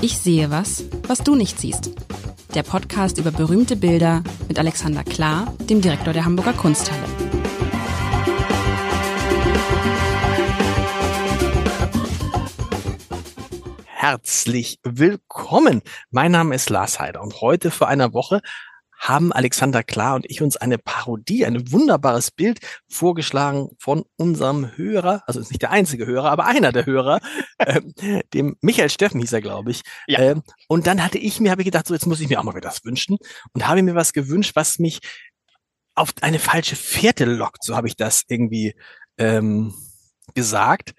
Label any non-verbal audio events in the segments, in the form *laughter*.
Ich sehe was, was du nicht siehst. Der Podcast über berühmte Bilder mit Alexander Klar, dem Direktor der Hamburger Kunsthalle. Herzlich willkommen. Mein Name ist Lars Heider und heute vor einer Woche haben Alexander Klar und ich uns eine Parodie, ein wunderbares Bild vorgeschlagen von unserem Hörer, also ist nicht der einzige Hörer, aber einer der Hörer, *laughs* äh, dem Michael Steffen hieß er, glaube ich. Ja. Ähm, und dann hatte ich mir, habe ich gedacht, so jetzt muss ich mir auch mal wieder was wünschen und habe mir was gewünscht, was mich auf eine falsche Fährte lockt, so habe ich das irgendwie ähm, gesagt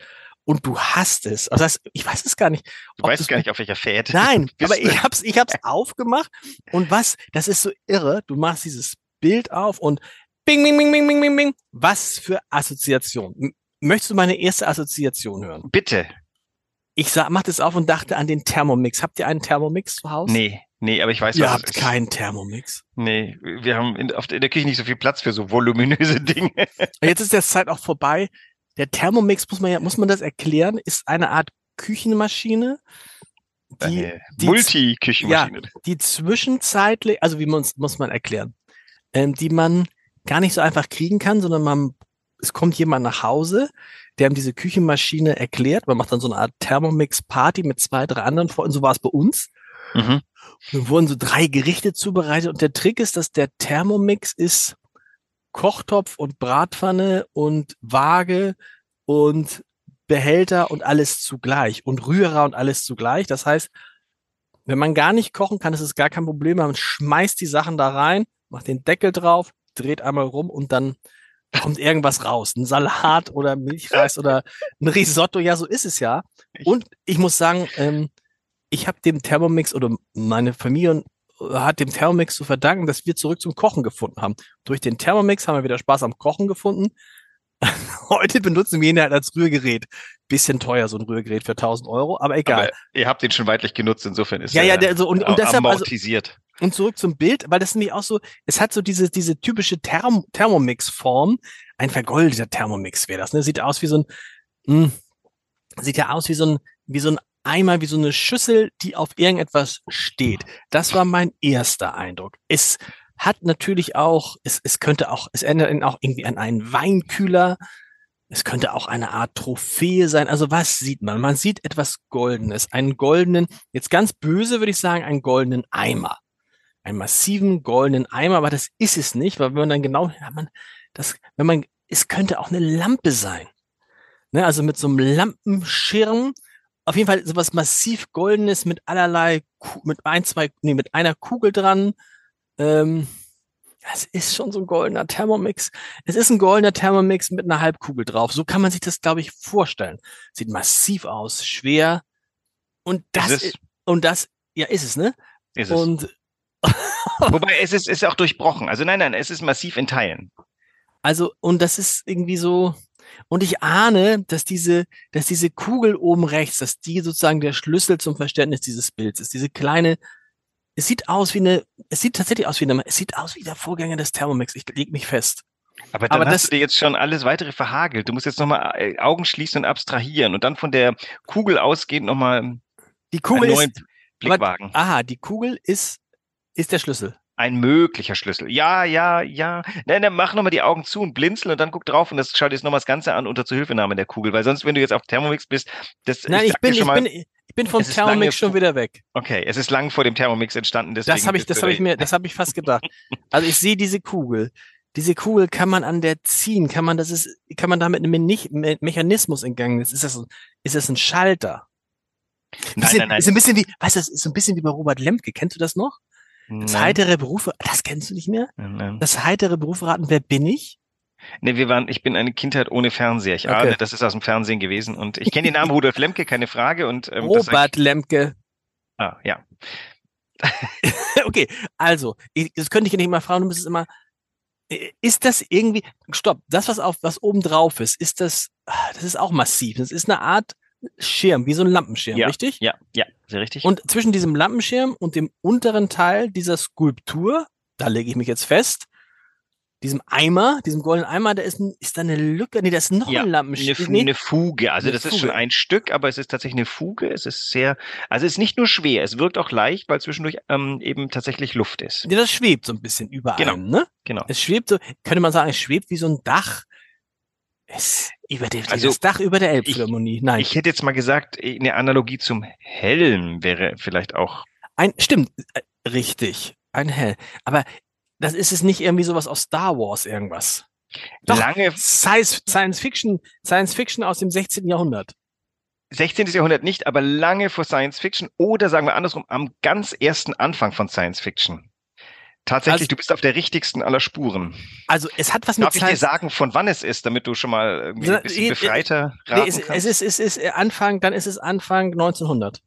und du hast es. Also das, ich weiß es gar nicht. Du weißt gar nicht, auf welcher Fährte. Nein, aber ich hab's, ich hab's *laughs* aufgemacht und was, das ist so irre. Du machst dieses Bild auf und bing, bing, bing, bing, bing, bing, bing. Was für Assoziation. Möchtest du meine erste Assoziation hören? Bitte. Ich sah, mach das auf und dachte an den Thermomix. Habt ihr einen Thermomix zu Hause? Nee, nee, aber ich weiß, ihr was habt keinen Thermomix. Nee, wir haben in, in der Küche nicht so viel Platz für so voluminöse Dinge. Jetzt ist der Zeit auch vorbei. Der Thermomix, muss man ja, muss man das erklären, ist eine Art Küchenmaschine. Die, eine Multi-Küchenmaschine. Ja, die zwischenzeitlich, also wie man muss man erklären, ähm, die man gar nicht so einfach kriegen kann, sondern man, es kommt jemand nach Hause, der ihm diese Küchenmaschine erklärt. Man macht dann so eine Art Thermomix-Party mit zwei, drei anderen Freunden. So war es bei uns. Mhm. Dann wurden so drei Gerichte zubereitet und der Trick ist, dass der Thermomix ist Kochtopf und Bratpfanne und Waage und Behälter und alles zugleich und Rührer und alles zugleich. Das heißt, wenn man gar nicht kochen kann, ist es gar kein Problem. Man schmeißt die Sachen da rein, macht den Deckel drauf, dreht einmal rum und dann kommt irgendwas raus. Ein Salat oder Milchreis oder ein Risotto. Ja, so ist es ja. Und ich muss sagen, ähm, ich habe dem Thermomix oder meine Familie hat dem Thermomix zu verdanken, dass wir zurück zum Kochen gefunden haben. Durch den Thermomix haben wir wieder Spaß am Kochen gefunden. *laughs* Heute benutzen wir ihn halt als Rührgerät. Bisschen teuer, so ein Rührgerät für 1000 Euro, aber egal. Aber ihr habt ihn schon weitlich genutzt, insofern ist ja, ja, der, so, und, und deshalb, also amortisiert. Also, und zurück zum Bild, weil das nämlich auch so, es hat so diese, diese typische Therm Thermomix-Form. Ein vergoldeter Thermomix wäre das, ne? Sieht aus wie so ein, mh, hm, sieht ja aus wie so ein, wie so ein einmal wie so eine Schüssel, die auf irgendetwas steht. Das war mein erster Eindruck. Es hat natürlich auch, es, es könnte auch, es erinnert auch irgendwie an einen Weinkühler. Es könnte auch eine Art Trophäe sein. Also was sieht man? Man sieht etwas Goldenes, einen goldenen, jetzt ganz böse würde ich sagen, einen goldenen Eimer. Einen massiven goldenen Eimer, aber das ist es nicht, weil wenn man dann genau, ja, man, das, wenn man, es könnte auch eine Lampe sein. Ne, also mit so einem Lampenschirm, auf jeden Fall sowas massiv Goldenes mit allerlei, mit ein, zwei, nee, mit einer Kugel dran. Ähm, es ist schon so ein goldener Thermomix. Es ist ein goldener Thermomix mit einer Halbkugel drauf. So kann man sich das, glaube ich, vorstellen. Sieht massiv aus, schwer. Und das, ist, und das, ja, ist es, ne? Ist es. Und *laughs* Wobei es ist, ist auch durchbrochen. Also nein, nein, es ist massiv in Teilen. Also, und das ist irgendwie so, und ich ahne, dass diese, dass diese Kugel oben rechts, dass die sozusagen der Schlüssel zum Verständnis dieses Bilds ist. Diese kleine, es sieht aus wie eine, es sieht tatsächlich aus wie eine, es sieht aus wie der Vorgänger des Thermomix. Ich leg mich fest. Aber dann Aber hast das, du dir jetzt schon alles weitere verhagelt. Du musst jetzt nochmal äh, Augen schließen und abstrahieren und dann von der Kugel ausgehend nochmal die Kugel einen neuen ist, Blick wagen. Aha, die Kugel ist, ist der Schlüssel ein möglicher Schlüssel. Ja, ja, ja. Nein, dann mach nochmal die Augen zu und blinzel und dann guck drauf und das schau dir jetzt nochmal das Ganze an unter Zuhilfenahme der Kugel, weil sonst, wenn du jetzt auf Thermomix bist, das Nein, ich, ich bin, ich mal, bin, ich bin vom Thermomix schon wieder weg. Okay, es ist lang vor dem Thermomix entstanden, deswegen. Das habe ich, das habe ich mir, das habe ich fast gedacht. Also ich sehe diese Kugel. Diese Kugel kann man an der ziehen, kann man, das ist, kann man damit einen Me Mechanismus entgangen. Ist das, ist das ein Schalter? Nein, bisschen, nein, nein. Ist ein bisschen wie, weißt du, ist ein bisschen wie bei Robert Lemke. Kennst du das noch? Das Nein. heitere Berufe, das kennst du nicht mehr? Nein. Das heitere Berufe raten, wer bin ich? Nee, wir waren, ich bin eine Kindheit ohne Fernseher. Ich okay. ahne, das ist aus dem Fernsehen gewesen und ich kenne den Namen *laughs* Rudolf Lemke, keine Frage. Und, ähm, Robert Lemke. Ah, ja. *laughs* okay, also, ich, das könnte ich ja nicht mal fragen, du müsstest immer, ist das irgendwie, stopp, das, was auf, was oben drauf ist, ist das, ah, das ist auch massiv. Das ist eine Art Schirm, wie so ein Lampenschirm, ja, richtig? Ja, ja, sehr richtig. Und zwischen diesem Lampenschirm und dem unteren Teil dieser Skulptur, da lege ich mich jetzt fest, diesem Eimer, diesem goldenen Eimer, da ist, ein, ist da eine Lücke, nee, da ist noch Ja, ein Lampenstiel. Eine, nee, eine Fuge, also Eine das ist schon Fuge. ein Stück, aber es ist tatsächlich eine Fuge. Es ist sehr, also es ist nicht nur schwer, es wirkt auch leicht, weil zwischendurch ähm, eben tatsächlich Luft ist. nee, das schwebt so ein bisschen über Genau. ne? Genau. Es schwebt so, könnte man sagen, es schwebt wie so ein Dach. Es, über der, Also, das Dach über der Elbphilharmonie. Nein. Ich hätte jetzt mal gesagt, eine Analogie zum Helm wäre vielleicht auch. Ein, stimmt, äh, richtig. Ein Hell. Aber das ist es nicht irgendwie sowas aus Star Wars irgendwas. Doch. Lange Science, Science Fiction, Science Fiction aus dem 16. Jahrhundert. 16. Jahrhundert nicht, aber lange vor Science Fiction oder sagen wir andersrum, am ganz ersten Anfang von Science Fiction. Tatsächlich, Also- du bist auf der richtigsten aller Spuren. Also es hat was mit Darf ich dir sagen, von wann es ist, damit du schon mal irgendwie ein bisschen eh, befreiter nee, raten es, es kannst? ist, es ist äh, Anfang, dann ist es Anfang 1900.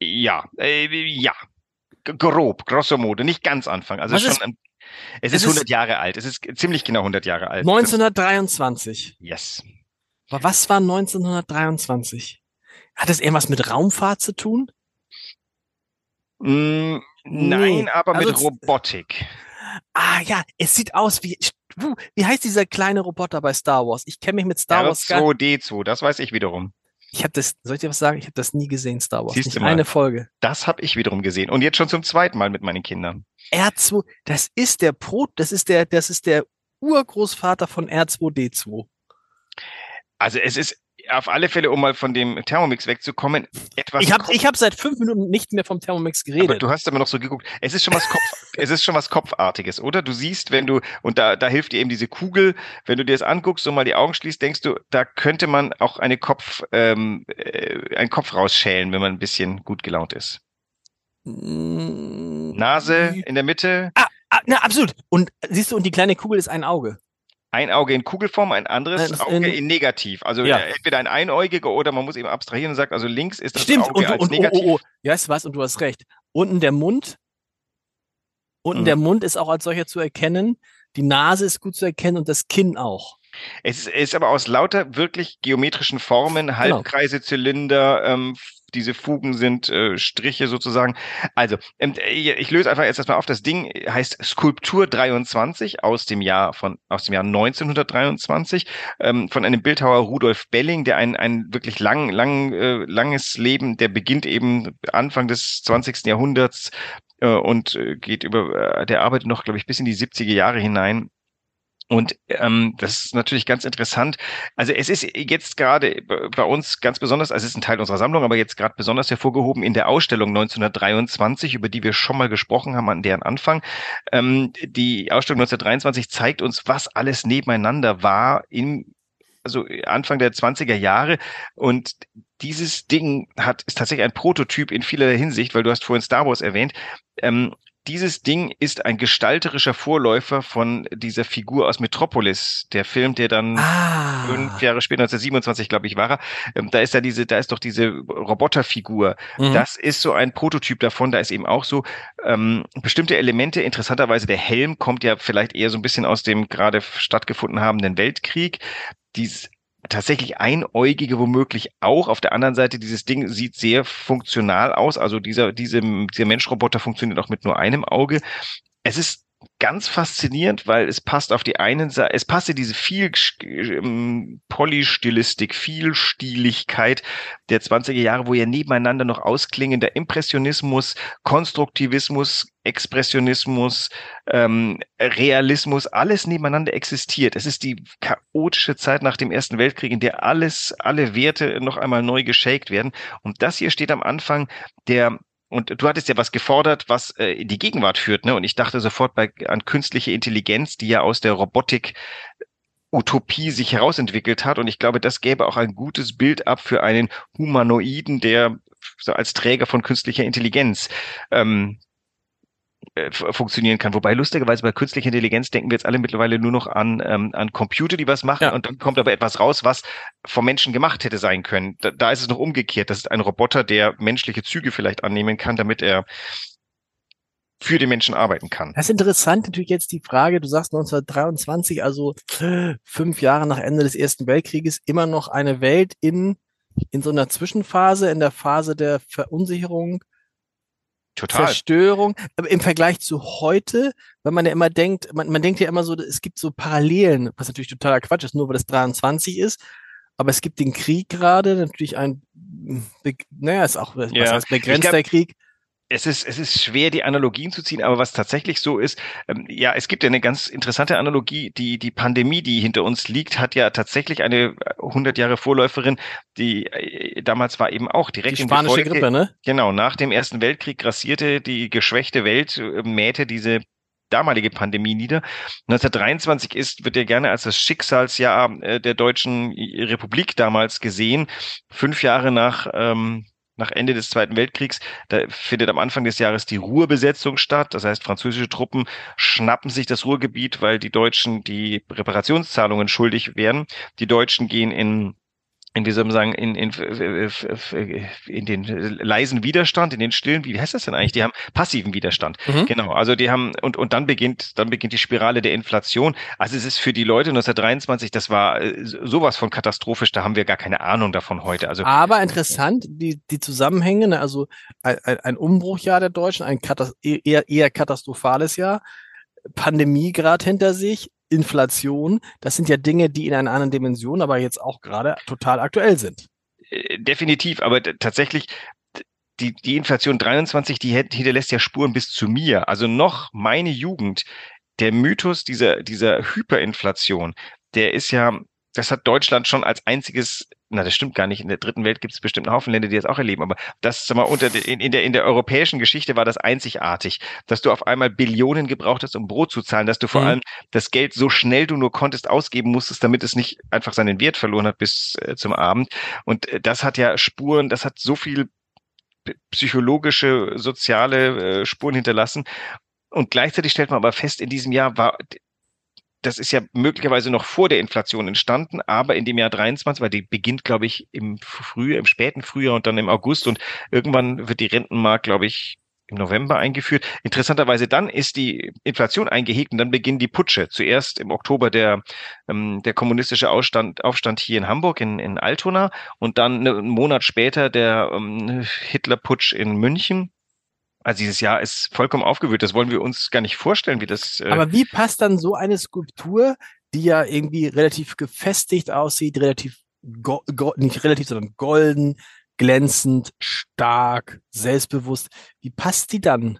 Ja, äh, ja. Grob, grosso modo, nicht ganz Anfang. Also Was schon, ist- ein, es es ist ist- 100 Jahre alt. Es ist ziemlich genau 100 Jahre alt. 1923. Yes. Aber was war 1923? Hat das irgendwas mit Raumfahrt zu tun? Mm, nein, Nee, aber mit also- Robotik. Ah ja, es sieht aus wie, wie heißt dieser kleine Roboter bei Star Wars? Ich kenne mich mit Star Wars gar R2D2, das weiß ich wiederum. Ich habe das, soll ich dir was sagen? Ich habe das nie gesehen, Star Wars. Siehst nicht du mal. eine Folge. Das habe ich wiederum gesehen. Und jetzt schon zum zweiten Mal mit meinen Kindern. R2, das ist der Pro, das ist der, das ist der Urgroßvater von R2D2. Also es ist auf alle Fälle, um mal von dem Thermomix wegzukommen, etwas. Ich habe hab seit fünf Minuten nicht mehr vom Thermomix aber geredet. du hast aber noch so geguckt. Es ist schon was Kopf, *laughs* es ist schon was Kopfartiges, oder? Du siehst, wenn du, und da, da hilft dir eben diese Kugel, wenn du dir das anguckst und mal die Augen schließt, denkst du, da könnte man auch eine Kopf, ähm, äh, einen Kopf rausschälen, wenn man ein bisschen gut gelaunt ist. Mm, Nase in der Mitte, Ah, na, absolut. Und siehst du, und die kleine Kugel ist ein Auge. Ein Auge in Kugelform, ein anderes Das Auge in- in negativ. Also Ja. entweder ein Einäugiger oder man muss eben abstrahieren und sagt, also links ist das Stimmt, Auge und, als und oh, negativ. oh, oh, ja, weißt du was, und du hast recht. Unten der Mund, unten Mhm. der Mund ist auch als solcher zu erkennen. Die Nase ist gut zu erkennen und das Kinn auch. Es ist, ist aber aus lauter wirklich geometrischen Formen, Genau. Halbkreise, Zylinder, ähm, diese Fugen sind äh, Striche sozusagen. Also, ähm, äh, ich löse einfach jetzt erstmal auf. Das Ding heißt Skulptur 23 aus dem Jahr von aus dem Jahr 1923 ähm, von einem Bildhauer Rudolf Belling, der ein ein wirklich lang lang äh, langes Leben, der beginnt eben Anfang des 20. Jahrhunderts äh, und äh, geht über, äh, der arbeitet noch, glaube ich, bis in die 70er Jahre hinein. Und ähm, das ist natürlich ganz interessant. Also es ist jetzt gerade bei uns ganz besonders, also es ist ein Teil unserer Sammlung, aber jetzt gerade besonders hervorgehoben in der Ausstellung 1923, über die wir schon mal gesprochen haben an deren Anfang. Ähm, die Ausstellung 1923 zeigt uns, was alles nebeneinander war im also Anfang der 20er Jahre und dieses Ding hat ist tatsächlich ein Prototyp in vielerlei Hinsicht, weil du hast vorhin Star Wars erwähnt. Ähm, dieses Ding ist ein gestalterischer Vorläufer von dieser Figur aus Metropolis, der Film, der dann Ah. fünf Jahre später, 1927, glaube ich, war er. Ähm, da ist da diese, da ist doch diese Roboterfigur. Mhm. Das ist so ein Prototyp davon. Da ist eben auch so ähm, bestimmte Elemente. Interessanterweise der Helm kommt ja vielleicht eher so ein bisschen aus dem gerade stattgefunden habenden Weltkrieg. Dies tatsächlich einäugige womöglich auch. Auf der anderen Seite, dieses Ding sieht sehr funktional aus. Also dieser, diese, dieser Menschroboter funktioniert auch mit nur einem Auge. Es ist ganz faszinierend, weil es passt auf die einen Seite, es passt in diese viel ähm, Polystilistik, Vielstiligkeit der 20er Jahre, wo ja nebeneinander noch ausklingender Impressionismus, Konstruktivismus, Expressionismus, ähm, Realismus, alles nebeneinander existiert. Es ist die chaotische Zeit nach dem Ersten Weltkrieg, in der alles, alle Werte noch einmal neu geshakt werden. Und das hier steht am Anfang der und du hattest ja was gefordert, was äh, in die Gegenwart führt, ne? Und ich dachte sofort bei, an künstliche Intelligenz, die ja aus der Robotik Utopie sich herausentwickelt hat. Und ich glaube, das gäbe auch ein gutes Bild ab für einen Humanoiden, der so als Träger von künstlicher Intelligenz ähm, äh, funktionieren kann. Wobei lustigerweise bei künstlicher Intelligenz denken wir jetzt alle mittlerweile nur noch an, ähm, an Computer, die was machen Ja. und dann kommt aber etwas raus, was vom Menschen gemacht hätte sein können. Da, da ist es noch umgekehrt. Das ist ein Roboter, der menschliche Züge vielleicht annehmen kann, damit er für den Menschen arbeiten kann. Das ist interessant natürlich jetzt die Frage, du sagst 1923, also fünf Jahre nach Ende des Ersten Weltkrieges, immer noch eine Welt in, in so einer Zwischenphase, in der Phase der Verunsicherung Total. Zerstörung. Aber im Vergleich zu heute, weil man ja immer denkt, man, man denkt ja immer so, es gibt so Parallelen, was natürlich totaler Quatsch ist, nur weil das 23 ist. Aber es gibt den Krieg gerade, natürlich ein, naja, ist auch, was ja. heißt begrenzter glaub, Krieg es ist, es ist schwer, die Analogien zu ziehen, aber was tatsächlich so ist, ähm, ja, es gibt ja eine ganz interessante Analogie. Die, die Pandemie, die hinter uns liegt, hat ja tatsächlich eine 100 Jahre Vorläuferin, die äh, damals war eben auch direkt die spanische in Folge, Grippe, ne? Genau, nach dem Ersten Weltkrieg grassierte die geschwächte Welt, äh, mähte diese damalige Pandemie nieder. 1923 ist, wird ja gerne als das Schicksalsjahr äh, der Deutschen Republik damals gesehen. Fünf Jahre nach ähm, nach Ende des Zweiten Weltkriegs. Da findet am Anfang des Jahres die Ruhrbesetzung statt. Das heißt, französische Truppen schnappen sich das Ruhrgebiet, weil die Deutschen die Reparationszahlungen schuldig werden. Die Deutschen gehen in in man sagen, in, in, in den leisen Widerstand, in den stillen, wie heißt das denn eigentlich? Die haben passiven Widerstand. Mhm. Genau. Also die haben, und, und dann beginnt, dann beginnt die Spirale der Inflation. Also es ist für die Leute 1923, das war äh, sowas von katastrophisch, da haben wir gar keine Ahnung davon heute. Also. Aber interessant, die, die Zusammenhänge, ne, also ein, ein Umbruchjahr der Deutschen, ein Katast eher, eher katastrophales Jahr, Pandemie gerade hinter sich, Inflation, das sind ja Dinge, die in einer anderen Dimension, aber jetzt auch gerade total aktuell sind. Äh, definitiv, aber tatsächlich, die, die Inflation 23, die hinterlässt ja Spuren bis zu mir. Also noch meine Jugend, der Mythos dieser, dieser Hyperinflation, der ist ja, das hat Deutschland schon als einziges na, das stimmt gar nicht. In der dritten Welt gibt es bestimmt einen Haufen Länder, die das auch erleben. Aber das, sag mal, unter in, in, der, in der europäischen Geschichte war das einzigartig, dass du auf einmal Billionen gebraucht hast, um Brot zu zahlen, dass du vor mhm. allem das Geld so schnell du nur konntest ausgeben musstest, damit es nicht einfach seinen Wert verloren hat bis äh, zum Abend. Und äh, das hat ja Spuren, das hat so viel psychologische, soziale äh, Spuren hinterlassen. Und gleichzeitig stellt man aber fest, in diesem Jahr war das ist ja möglicherweise noch vor der Inflation entstanden, aber in dem Jahr 23, weil die beginnt, glaube ich, im Frühjahr, im späten Frühjahr und dann im August und irgendwann wird die Rentenmark, glaube ich, im November eingeführt. Interessanterweise dann ist die Inflation eingehegt und dann beginnen die Putsche. Zuerst im Oktober der, ähm, der kommunistische Aufstand, Aufstand hier in Hamburg, in, in Altona und dann einen Monat später der ähm, Hitlerputsch in München also dieses Jahr ist vollkommen aufgewühlt. Das wollen wir uns gar nicht vorstellen, wie das. Äh Aber wie passt dann so eine Skulptur, die ja irgendwie relativ gefestigt aussieht, relativ nicht relativ, sondern golden, glänzend, stark, selbstbewusst. Wie passt die dann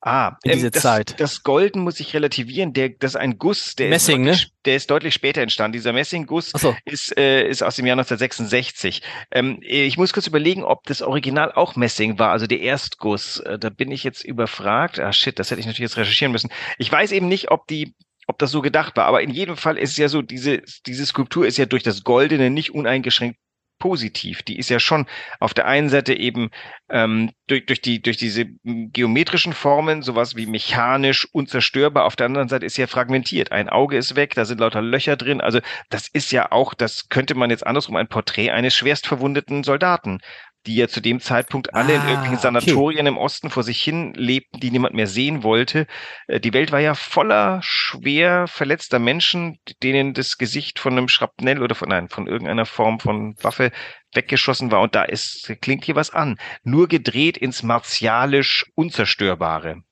Ah, in diese ähm, das, Zeit. Das Golden muss ich relativieren. Der, das ist ein Guss, der, Messing, ist, deutlich, ne? der ist deutlich später entstanden. Dieser Messingguss so. ist, äh, ist aus dem Jahr 1966. Ähm, ich muss kurz überlegen, ob das Original auch Messing war, also der Erstguss. Äh, da bin ich jetzt überfragt. Ah, shit, das hätte ich natürlich jetzt recherchieren müssen. Ich weiß eben nicht, ob die ob das so gedacht war. Aber in jedem Fall ist es ja so, diese, diese Skulptur ist ja durch das Goldene nicht uneingeschränkt positiv. Die ist ja schon auf der einen Seite eben ähm, durch, durch, die, durch diese geometrischen Formen, sowas wie mechanisch unzerstörbar. Auf der anderen Seite ist ja fragmentiert. Ein Auge ist weg, da sind lauter Löcher drin. Also das ist ja auch, das könnte man jetzt andersrum ein Porträt eines schwerst verwundeten Soldaten die ja zu dem Zeitpunkt alle ah, in irgendwelchen Sanatorien okay. im Osten vor sich hin lebten, die niemand mehr sehen wollte. Äh, die Welt war ja voller schwer verletzter Menschen, denen das Gesicht von einem Schrapnell oder von, nein, von irgendeiner Form von Waffe weggeschossen war. Und da ist, klingt hier was an. Nur gedreht ins martialisch Unzerstörbare.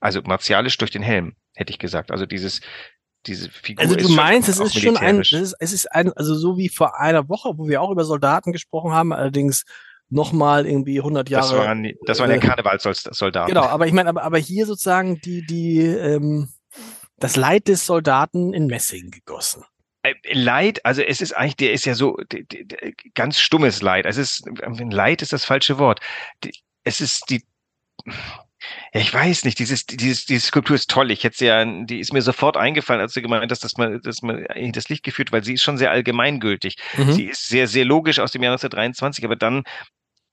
Also martialisch durch den Helm, hätte ich gesagt. Also dieses, diese Figur. Also du meinst, es ist schon ein, es ist, es ist ein, also so wie vor einer Woche, wo wir auch über Soldaten gesprochen haben, allerdings nochmal irgendwie 100 Jahre. Das waren, das waren ja äh, Karnevalssoldaten. Genau, aber ich meine, aber, aber hier sozusagen die, die, ähm, das Leid des Soldaten in Messing gegossen. Äh, Leid, also es ist eigentlich, der ist ja so die, die, ganz stummes Leid. Es ist Leid ist das falsche Wort. Es ist die ja, ich weiß nicht, dieses, dieses, diese Skulptur ist toll. Ich hätte sie ja, die ist mir sofort eingefallen, als du gemeint hast, dass man, dass man eigentlich das Licht geführt, weil sie ist schon sehr allgemeingültig. Mhm. Sie ist sehr, sehr logisch aus dem Jahr 1923, aber dann,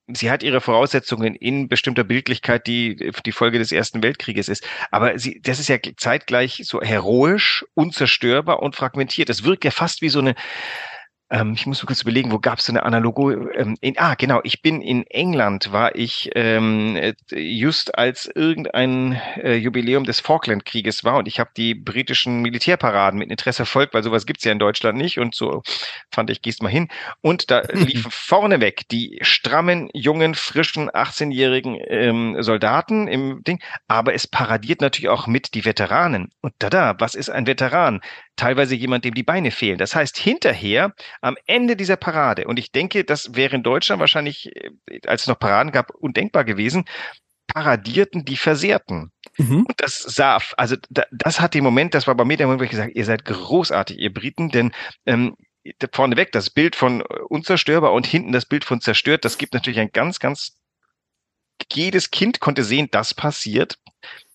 sie hat ihre Voraussetzungen in bestimmter Bildlichkeit, die die Folge des Ersten Weltkrieges ist. Aber sie, das ist ja zeitgleich so heroisch, unzerstörbar und fragmentiert. Das wirkt ja fast wie so eine, ähm, ich muss mir kurz überlegen, wo gab es so eine Analogo? Ähm, in, ah, genau, ich bin in England, war ich ähm, äh, just als irgendein äh, Jubiläum des Falklandkrieges war und ich habe die britischen Militärparaden mit Interesse verfolgt, weil sowas gibt's ja in Deutschland nicht und so fand ich, gehst mal hin. Und da *laughs* liefen vorneweg die strammen, jungen, frischen, 18-jährigen ähm, Soldaten im Ding, aber es paradiert natürlich auch mit die Veteranen. Und da, da, was ist ein Veteran? Teilweise jemand, dem die Beine fehlen. Das heißt, hinterher am Ende dieser Parade, und ich denke, das wäre in Deutschland wahrscheinlich, äh, als es noch Paraden gab, undenkbar gewesen, paradierten die Versehrten. Mhm. Und das sah, also da, das hat den Moment, das war bei mir der Moment, wo ich gesagt ihr seid großartig, ihr Briten, denn ähm, vorneweg das Bild von unzerstörbar und hinten das Bild von zerstört, das gibt natürlich ein ganz, ganz, jedes Kind konnte sehen, das passiert,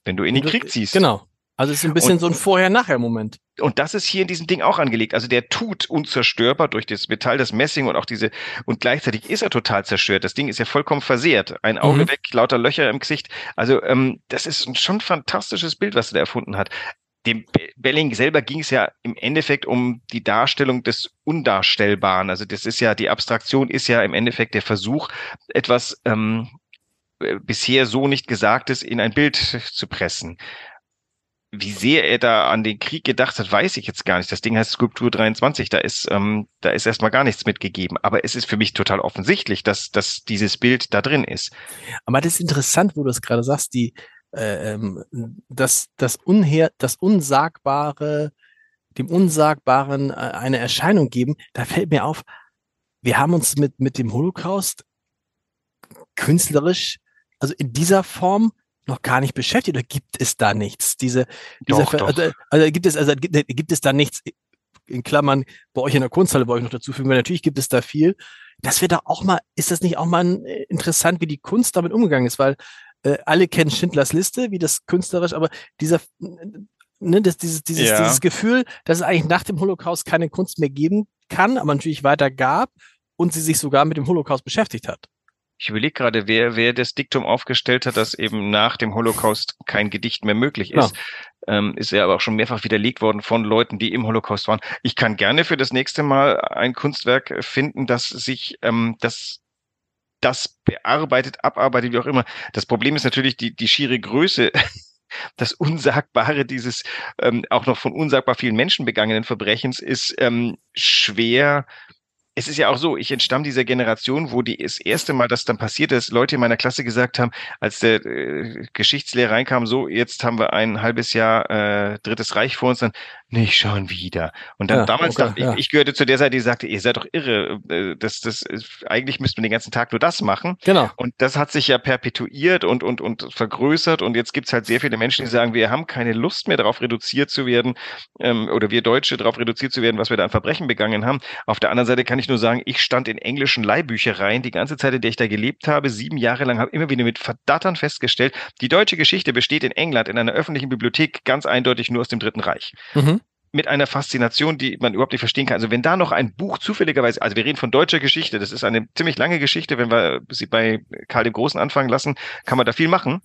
wenn du in den Krieg ziehst. Genau. Also es ist ein bisschen und, so ein Vorher-Nachher-Moment. Und das ist hier in diesem Ding auch angelegt. Also der tut unzerstörbar durch das Metall, das Messing und auch diese, und gleichzeitig ist er total zerstört. Das Ding ist ja vollkommen versehrt. Ein Auge mhm. weg, lauter Löcher im Gesicht. Also ähm, das ist ein schon fantastisches Bild, was er da erfunden hat. Dem Belling selber ging es ja im Endeffekt um die Darstellung des Undarstellbaren. Also das ist ja, die Abstraktion ist ja im Endeffekt der Versuch, etwas ähm, bisher so nicht Gesagtes in ein Bild zu pressen wie sehr er da an den Krieg gedacht hat, weiß ich jetzt gar nicht. Das Ding heißt Skulptur 23, da ist, ähm, da ist erstmal gar nichts mitgegeben. Aber es ist für mich total offensichtlich, dass, dass dieses Bild da drin ist. Aber das ist interessant, wo du es gerade sagst, die, äh, ähm, das, das, Unher, das Unsagbare, dem Unsagbaren äh, eine Erscheinung geben. Da fällt mir auf, wir haben uns mit, mit dem Holocaust künstlerisch, also in dieser Form noch gar nicht beschäftigt oder gibt es da nichts? Diese, diese doch, doch. Also, also, gibt es, also gibt, gibt es da nichts, in Klammern, bei euch in der Kunsthalle, bei euch noch dazu fügen, weil natürlich gibt es da viel. Das wird da auch mal, ist das nicht auch mal äh, interessant, wie die Kunst damit umgegangen ist, weil äh, alle kennen Schindlers Liste, wie das künstlerisch, aber dieser, ne, das, dieses, dieses, ja. dieses Gefühl, dass es eigentlich nach dem Holocaust keine Kunst mehr geben kann, aber natürlich weiter gab und sie sich sogar mit dem Holocaust beschäftigt hat. Ich überlege gerade, wer, wer das Diktum aufgestellt hat, dass eben nach dem Holocaust kein Gedicht mehr möglich ist. Ja. Ähm, ist ja aber auch schon mehrfach widerlegt worden von Leuten, die im Holocaust waren. Ich kann gerne für das nächste Mal ein Kunstwerk finden, das sich, ähm, das das bearbeitet, abarbeitet, wie auch immer. Das Problem ist natürlich die, die schiere Größe *laughs* das Unsagbare dieses ähm, auch noch von unsagbar vielen Menschen begangenen Verbrechens ist ähm, schwer es ist ja auch so, ich entstamme dieser Generation, wo die das erste Mal, dass dann passiert ist, Leute in meiner Klasse gesagt haben, als der äh, Geschichtslehrer reinkam, so, jetzt haben wir ein halbes Jahr äh, Drittes Reich vor uns, dann nicht schon wieder. Und dann ja, damals okay, dachte ich, ja. ich gehörte zu der Seite, die sagte, ihr seid doch irre, äh, das, das, eigentlich müssten wir den ganzen Tag nur das machen. Genau. Und das hat sich ja perpetuiert und, und, und vergrößert und jetzt gibt's halt sehr viele Menschen, die sagen, wir haben keine Lust mehr darauf reduziert zu werden, ähm, oder wir Deutsche darauf reduziert zu werden, was wir da an Verbrechen begangen haben. Auf der anderen Seite kann ich nur sagen, ich stand in englischen Leihbüchereien die ganze Zeit, in der ich da gelebt habe, sieben Jahre lang, habe immer wieder mit Verdattern festgestellt, die deutsche Geschichte besteht in England in einer öffentlichen Bibliothek ganz eindeutig nur aus dem Dritten Reich. Mhm mit einer Faszination, die man überhaupt nicht verstehen kann. Also wenn da noch ein Buch zufälligerweise, also wir reden von deutscher Geschichte, das ist eine ziemlich lange Geschichte, wenn wir sie bei Karl dem Großen anfangen lassen, kann man da viel machen.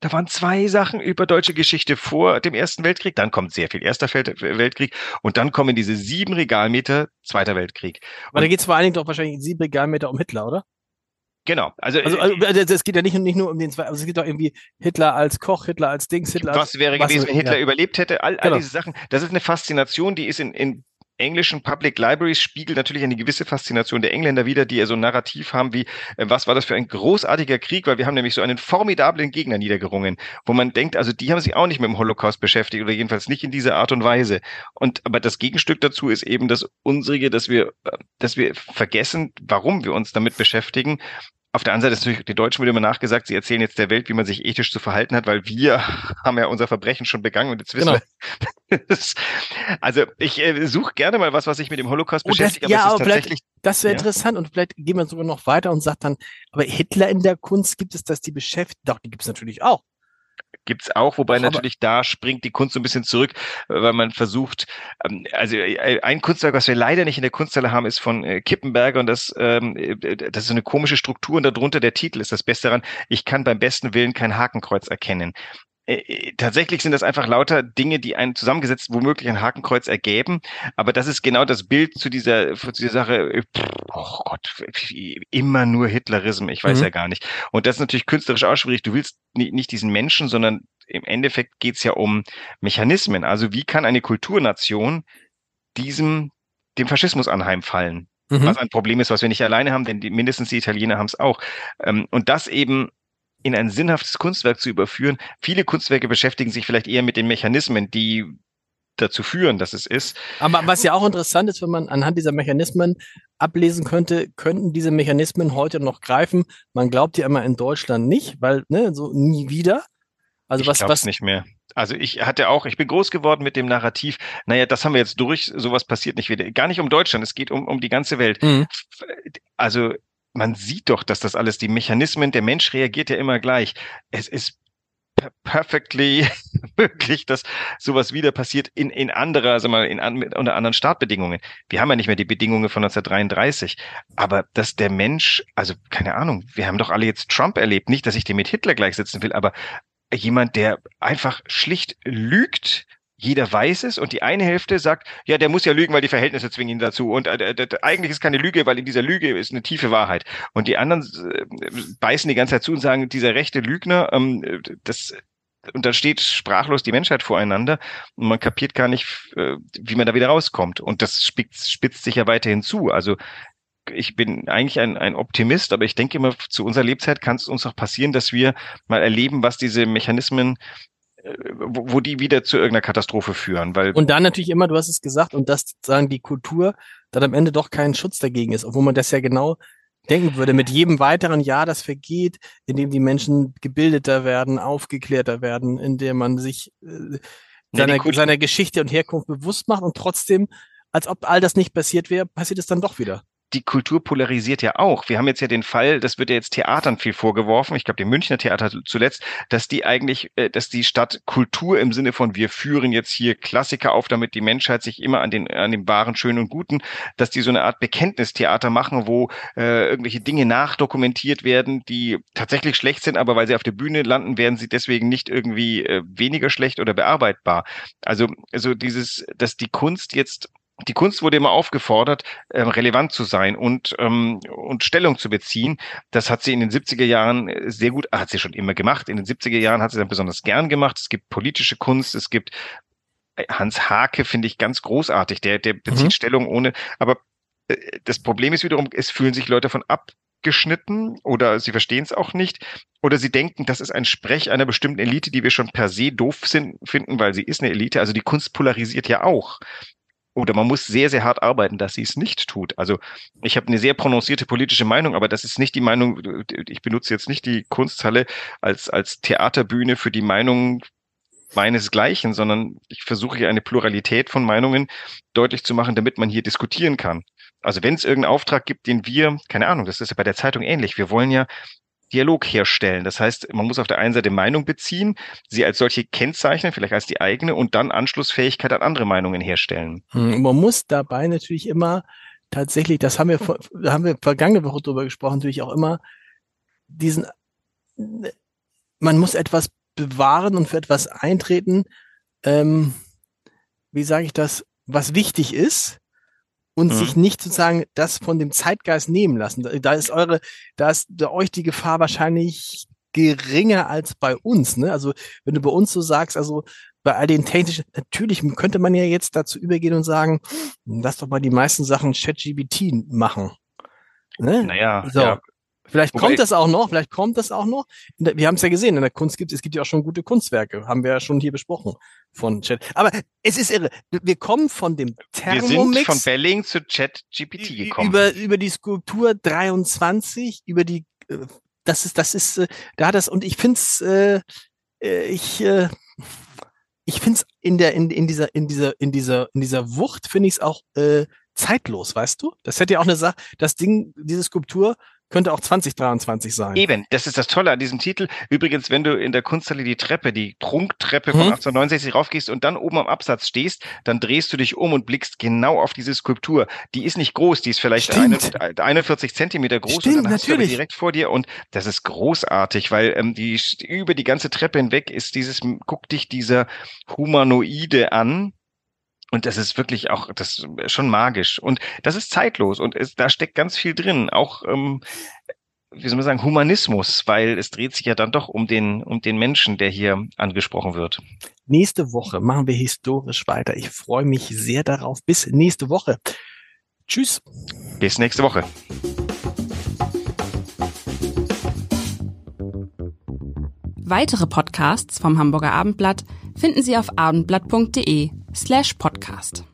Da waren zwei Sachen über deutsche Geschichte vor dem Ersten Weltkrieg, dann kommt sehr viel Erster Weltkrieg und dann kommen diese sieben Regalmeter Zweiter Weltkrieg. Aber und da geht es vor allen Dingen doch wahrscheinlich sieben Regalmeter um Hitler, oder? Genau. Also, also, also, also es geht ja nicht, nicht nur um den zwei, also es geht doch irgendwie Hitler als Koch, Hitler als Dings, Hitler als. Was wäre gewesen, wenn Hitler ja. überlebt hätte? All, all genau. diese Sachen. Das ist eine Faszination, die ist in, in englischen Public Libraries spiegelt natürlich eine gewisse Faszination der Engländer wieder, die ja so ein Narrativ haben wie, äh, was war das für ein großartiger Krieg, weil wir haben nämlich so einen formidablen Gegner niedergerungen, wo man denkt, also die haben sich auch nicht mit dem Holocaust beschäftigt oder jedenfalls nicht in dieser Art und Weise. Und aber das Gegenstück dazu ist eben das unsrige, dass wir, äh, dass wir vergessen, warum wir uns damit beschäftigen auf der anderen Seite ist natürlich, die Deutschen wurde immer nachgesagt, sie erzählen jetzt der Welt, wie man sich ethisch zu verhalten hat, weil wir *laughs* haben ja unser Verbrechen schon begangen und jetzt wissen genau. wir. *laughs* also ich äh, suche gerne mal was, was sich mit dem Holocaust oh, beschäftigt. Das, ja, aber, aber das wäre ja. interessant und vielleicht gehen wir sogar noch weiter und sagt dann, aber Hitler in der Kunst gibt es das, die beschäftigt, doch, die gibt es natürlich auch gibt's auch, wobei Aber natürlich da springt die Kunst so ein bisschen zurück, weil man versucht, ähm, also äh, ein Kunstwerk, was wir leider nicht in der Kunsthalle haben, ist von äh, Kippenberger und das, ähm, äh, das ist eine komische Struktur und darunter der Titel ist das Beste daran. Ich kann beim besten Willen kein Hakenkreuz erkennen äh, äh, tatsächlich sind das einfach lauter Dinge, die einen zusammengesetzt womöglich ein Hakenkreuz ergeben. Aber das ist genau das Bild zu dieser, zu dieser Sache. Oh Gott, immer nur Hitlerismus. Ich weiß mhm. ja gar nicht. Und das ist natürlich künstlerisch auch schwierig. Du willst nicht diesen Menschen, sondern im Endeffekt geht es ja um Mechanismen. Also wie kann eine Kulturnation diesem, dem Faschismus anheimfallen? Mhm. Was ein Problem ist, was wir nicht alleine haben, denn die, mindestens die Italiener haben es auch. Ähm, und das eben in ein sinnhaftes Kunstwerk zu überführen. Viele Kunstwerke beschäftigen sich vielleicht eher mit den Mechanismen, die dazu führen, dass es ist. Aber was ja auch interessant ist, wenn man anhand dieser Mechanismen ablesen könnte, könnten diese Mechanismen heute noch greifen. Man glaubt ja immer in Deutschland nicht, weil ne, so nie wieder. Also ich was was nicht mehr. Also ich hatte auch, ich bin groß geworden mit dem Narrativ, naja, das haben wir jetzt durch, sowas passiert nicht wieder. Gar nicht um Deutschland, es geht um, um die ganze Welt. Mhm. Also man sieht doch, dass das alles, die Mechanismen, der Mensch reagiert ja immer gleich. Es ist perfectly *laughs* möglich, dass sowas wieder passiert in, in anderer, sag mal, in, unter anderen Startbedingungen. Wir haben ja nicht mehr die Bedingungen von 1933. Aber dass der Mensch, also keine Ahnung, wir haben doch alle jetzt Trump erlebt. Nicht, dass ich den mit Hitler gleichsetzen will, aber jemand, der einfach schlicht lügt, jeder weiß es und die eine Hälfte sagt, ja, der muss ja lügen, weil die Verhältnisse zwingen ihn dazu. Und äh, eigentlich ist keine Lüge, weil in dieser Lüge ist eine tiefe Wahrheit. Und die anderen äh, beißen die ganze Zeit zu und sagen, dieser rechte Lügner, ähm, das und dann steht sprachlos die Menschheit voreinander und man kapiert gar nicht, äh, wie man da wieder rauskommt. Und das spitzt, spitzt sich ja weiterhin zu. Also ich bin eigentlich ein, ein Optimist, aber ich denke immer, zu unserer Lebzeit kann es uns auch passieren, dass wir mal erleben, was diese Mechanismen wo, die wieder zu irgendeiner Katastrophe führen. Weil und dann natürlich immer, du hast es gesagt, und dass sagen die Kultur dann am Ende doch kein Schutz dagegen ist, obwohl man das ja genau denken würde, mit jedem weiteren Jahr, das vergeht, in dem die Menschen gebildeter werden, aufgeklärter werden, in dem man sich äh, seiner, ja, seiner Geschichte und Herkunft bewusst macht und trotzdem, als ob all das nicht passiert wäre, passiert es dann doch wieder die Kultur polarisiert ja auch. Wir haben jetzt ja den Fall, das wird ja jetzt Theatern viel vorgeworfen, ich glaube dem Münchner Theater zuletzt, dass die eigentlich, äh, dass die Stadt Kultur im Sinne von wir führen jetzt hier Klassiker auf, damit die Menschheit sich immer an den an dem wahren, schönen und guten, dass die so eine Art Bekenntnistheater machen, wo äh, irgendwelche Dinge nachdokumentiert werden, die tatsächlich schlecht sind, aber weil sie auf der Bühne landen, werden sie deswegen nicht irgendwie äh, weniger schlecht oder bearbeitbar. Also also dieses, dass die Kunst jetzt die Kunst wurde immer aufgefordert, ähm, relevant zu sein und, ähm, und Stellung zu beziehen. Das hat sie in den 70er Jahren äh, sehr gut, hat sie schon immer gemacht. In den 70er Jahren hat sie dann besonders gern gemacht. Es gibt politische Kunst, es gibt äh, Hans Hake, finde ich ganz großartig. Der, der bezieht mhm. Stellung ohne, aber äh, das Problem ist wiederum, es fühlen sich Leute von abgeschnitten oder sie verstehen es auch nicht oder sie denken, das ist ein Sprech einer bestimmten Elite, die wir schon per se doof sind, finden, weil sie ist eine Elite. Also die Kunst polarisiert ja auch oder man muss sehr, sehr hart arbeiten, dass sie es nicht tut. Also ich habe eine sehr prononcierte politische Meinung, aber das ist nicht die Meinung, ich benutze jetzt nicht die Kunsthalle als, als Theaterbühne für die Meinung meinesgleichen, sondern ich versuche hier eine Pluralität von Meinungen deutlich zu machen, damit man hier diskutieren kann. Also wenn es irgendeinen Auftrag gibt, den wir, keine Ahnung, das ist ja bei der Zeitung ähnlich, wir wollen ja Dialog herstellen. Das heißt, man muss auf der einen Seite Meinung beziehen, sie als solche kennzeichnen, vielleicht als die eigene und dann Anschlussfähigkeit an andere Meinungen herstellen. Hm, man muss dabei natürlich immer tatsächlich, das haben wir, haben wir vergangene Woche drüber gesprochen, natürlich auch immer diesen, man muss etwas bewahren und für etwas eintreten, ähm, wie sage ich das, was wichtig ist, und mhm. sich nicht sozusagen das von dem Zeitgeist nehmen lassen. Da ist eure, da ist da euch die Gefahr wahrscheinlich geringer als bei uns. Ne? Also wenn du bei uns so sagst, also bei all den technischen, natürlich könnte man ja jetzt dazu übergehen und sagen, lass doch mal die meisten Sachen ChatGBT machen. Ne? Naja, so. ja, Vielleicht Wobei kommt das auch noch, vielleicht kommt das auch noch. Wir haben es ja gesehen, in der Kunst gibt es, es gibt ja auch schon gute Kunstwerke, haben wir ja schon hier besprochen von Chat. Aber es ist irre. Wir kommen von dem Thermomix. Wir sind von Belling zu Chat GPT gekommen. Über, über die Skulptur 23, über die, äh, das ist, das ist, äh, da das, und ich find's, äh, äh, ich, äh, ich find's in der, in, in dieser, in dieser, in dieser, in dieser Wucht finde ich es auch, äh, zeitlos, weißt du? Das hätte ja auch eine Sache, das Ding, diese Skulptur Könnte auch 2023 sein. Eben, das ist das Tolle an diesem Titel. Übrigens, wenn du in der Kunsthalle die Treppe, die Trunktreppe von Mhm. 1869 raufgehst und dann oben am Absatz stehst, dann drehst du dich um und blickst genau auf diese Skulptur. Die ist nicht groß, die ist vielleicht eine, Stimmt. 41 Zentimeter groß Stimmt, und dann hast du natürlich. direkt vor dir und das ist großartig, weil ähm, die über die ganze Treppe hinweg ist dieses, guck dich dieser Humanoide an. Und das ist wirklich auch, das ist schon magisch. Und das ist zeitlos und es, da steckt ganz viel drin. Auch, ähm, wie soll man sagen, Humanismus, weil es dreht sich ja dann doch um den, um den Menschen, der hier angesprochen wird. Nächste Woche machen wir historisch weiter. Ich freue mich sehr darauf. Bis nächste Woche. Tschüss. Bis nächste Woche. Weitere Podcasts vom Hamburger Abendblatt finden Sie auf abendblatt.de slash podcast.